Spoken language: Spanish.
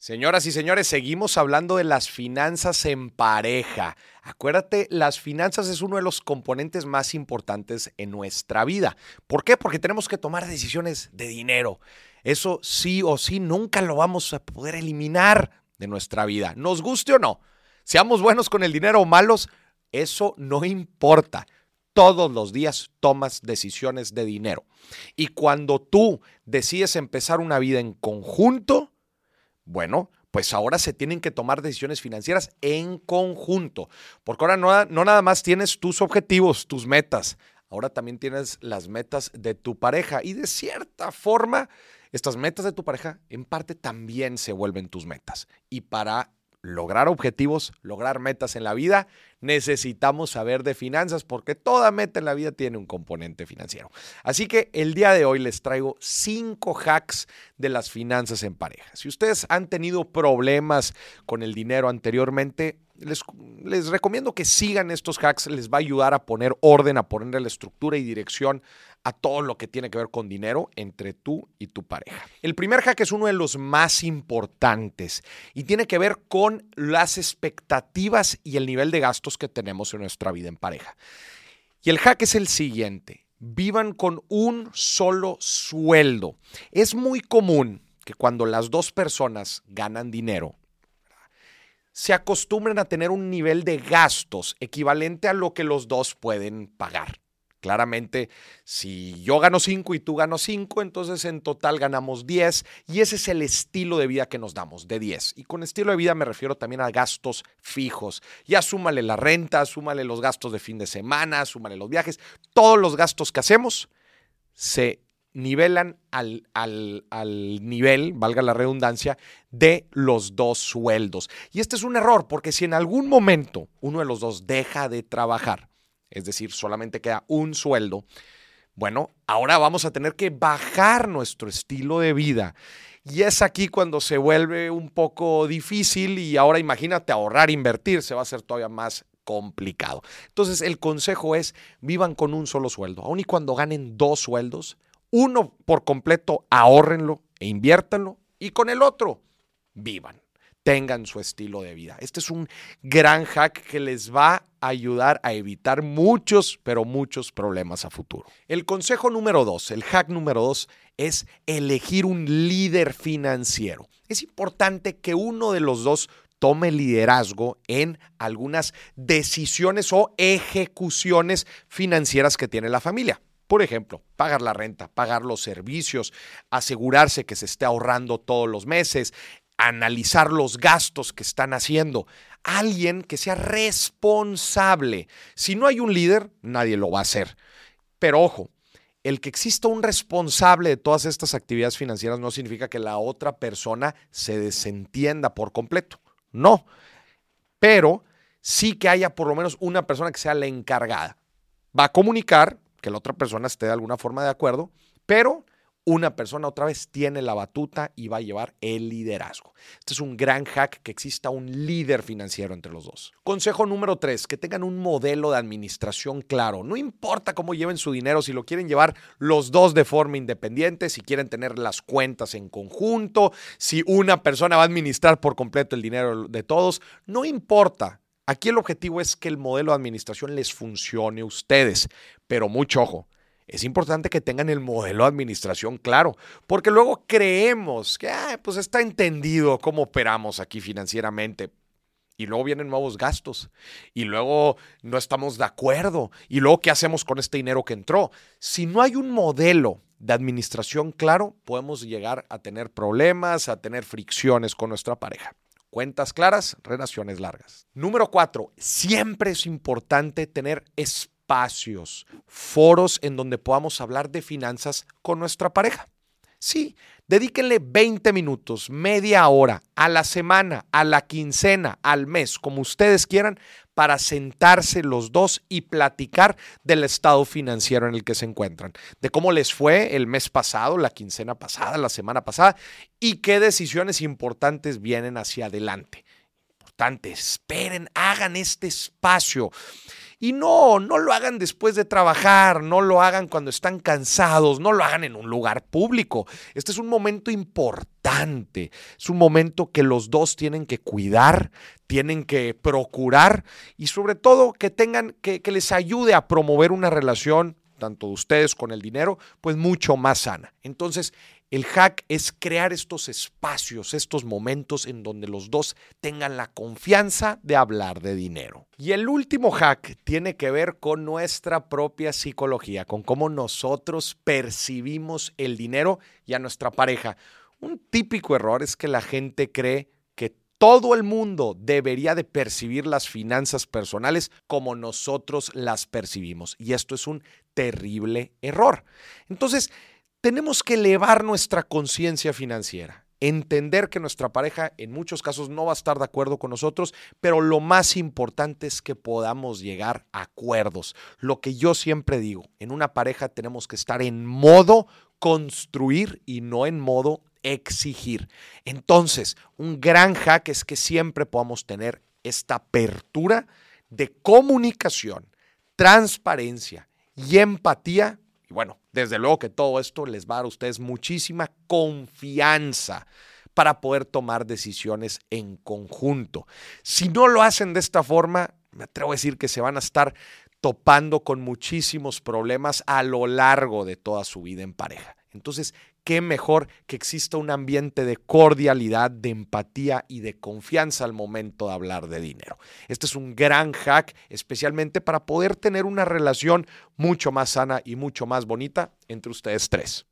Señoras y señores, seguimos hablando de las finanzas en pareja. Acuérdate, las finanzas es uno de los componentes más importantes en nuestra vida. ¿Por qué? Porque tenemos que tomar decisiones de dinero. Eso sí o sí nunca lo vamos a poder eliminar de nuestra vida, nos guste o no. Seamos buenos con el dinero o malos, eso no importa. Todos los días tomas decisiones de dinero. Y cuando tú decides empezar una vida en conjunto, bueno, pues ahora se tienen que tomar decisiones financieras en conjunto, porque ahora no, no, nada más tienes tus objetivos, tus metas, ahora también tienes las metas de tu pareja y de cierta forma estas metas de tu pareja en parte también se vuelven tus metas. Y para lograr objetivos, lograr metas en la vida, necesitamos saber de finanzas porque toda meta en la vida tiene un componente financiero. Así que el día de hoy les traigo cinco hacks de las finanzas en pareja. Si ustedes han tenido problemas con el dinero anteriormente, les, recomiendo que sigan estos hacks, les va a ayudar a poner orden, a ponerle la estructura y dirección a todo lo que tiene que ver con dinero entre tú y tu pareja. El primer hack es uno de los más importantes y tiene que ver con las expectativas y el nivel de gastos que tenemos en nuestra vida en pareja. Y el hack es el siguiente, vivan con un solo sueldo. Es muy común que cuando las dos personas ganan dinero, se acostumbren a tener un nivel de gastos equivalente a lo que los dos pueden pagar. Claramente, si yo gano 5 y tú ganas 5, entonces en total ganamos 10 y ese es el estilo de vida que nos damos, de 10. Y con estilo de vida me refiero también a gastos fijos. Ya súmale la renta, súmale los gastos de fin de semana, súmale los viajes, todos los gastos que hacemos se nivelan al, al, al, nivel, valga la redundancia, de los dos sueldos. Y este es un error, porque si en algún momento uno de los dos deja de trabajar, es decir, solamente queda un sueldo, bueno, ahora vamos a tener que bajar nuestro estilo de vida. Y es aquí cuando se vuelve un poco difícil y ahora imagínate ahorrar, invertir, se va a hacer todavía más complicado. Entonces el consejo es vivan con un solo sueldo, aun y cuando ganen dos sueldos, uno por completo ahórrenlo e inviértanlo y con el otro vivan tengan su estilo de vida. Este es un gran hack que les va a ayudar a evitar muchos, pero muchos problemas a futuro. El consejo número dos, el hack número dos, es elegir un líder financiero. Es importante que uno de los dos tome liderazgo en algunas decisiones o ejecuciones financieras que tiene la familia. Por ejemplo, pagar la renta, pagar los servicios, asegurarse que se esté ahorrando todos los meses, analizar los gastos que están haciendo. Alguien que sea responsable. Si no hay un líder, nadie lo va a hacer. Pero ojo, el que exista un responsable de todas estas actividades financieras no significa que la otra persona se desentienda por completo. No. Pero sí que haya por lo menos una persona que sea la encargada. Va a comunicar que la otra persona esté de alguna forma de acuerdo, pero una persona otra vez tiene la batuta y va a llevar el liderazgo. Este es un gran hack que exista un líder financiero entre los dos. Consejo número tres, que tengan un modelo de administración claro. No importa cómo lleven su dinero, si lo quieren llevar los dos de forma independiente, si quieren tener las cuentas en conjunto, si una persona va a administrar por completo el dinero de todos, no importa. Aquí el objetivo es que el modelo de administración les funcione a ustedes, pero mucho ojo es importante que tengan el modelo de administración claro, porque luego creemos que pues está entendido cómo operamos aquí financieramente. Y luego vienen nuevos gastos. Y luego no estamos de acuerdo. Y luego, ¿qué hacemos con este dinero que entró? Si no hay un modelo de administración claro, podemos llegar a tener problemas, a tener fricciones con nuestra pareja. Cuentas claras, relaciones largas. Número cuatro, siempre es importante tener espacio espacios, foros en donde podamos hablar de finanzas con nuestra pareja. Sí, dedíquenle 20 minutos, media hora, a la semana, a la quincena, al mes, como ustedes quieran, para sentarse los dos y platicar del estado financiero en el que se encuentran, de cómo les fue el mes pasado, la quincena pasada, la semana pasada y qué decisiones importantes vienen hacia adelante importante. Esperen, hagan este espacio. Y no, no lo hagan después de trabajar, no lo hagan cuando están cansados, no lo hagan en un lugar público. Este es un momento importante, es un momento que los dos tienen que cuidar, tienen que procurar y sobre todo que tengan, que, les ayude a promover una relación tanto de ustedes con el dinero, pues mucho más sana. Entonces, el hack es crear estos espacios, estos momentos en donde los dos tengan la confianza de hablar de dinero. Y el último hack tiene que ver con nuestra propia psicología, con cómo nosotros percibimos el dinero y a nuestra pareja. Un típico error es que la gente cree que todo el mundo debería de percibir las finanzas personales como nosotros las percibimos. Y esto es un terrible error. Entonces, tenemos que elevar nuestra conciencia financiera, entender que nuestra pareja en muchos casos no va a estar de acuerdo con nosotros, pero lo más importante es que podamos llegar a acuerdos. Lo que yo siempre digo, en una pareja tenemos que estar en modo construir y no en modo exigir. Entonces, un gran hack es que siempre podamos tener esta apertura de comunicación, transparencia y empatía y bueno, desde luego que todo esto les va a dar a ustedes muchísima confianza para poder tomar decisiones en conjunto. Si no lo hacen de esta forma, me atrevo a decir que se van a estar topando con muchísimos problemas a lo largo de toda su vida en pareja. Entonces, qué mejor que exista un ambiente de cordialidad, de empatía y de confianza al momento de hablar de dinero. Este es un gran hack, especialmente para poder tener una relación mucho más sana y mucho más bonita entre ustedes tres.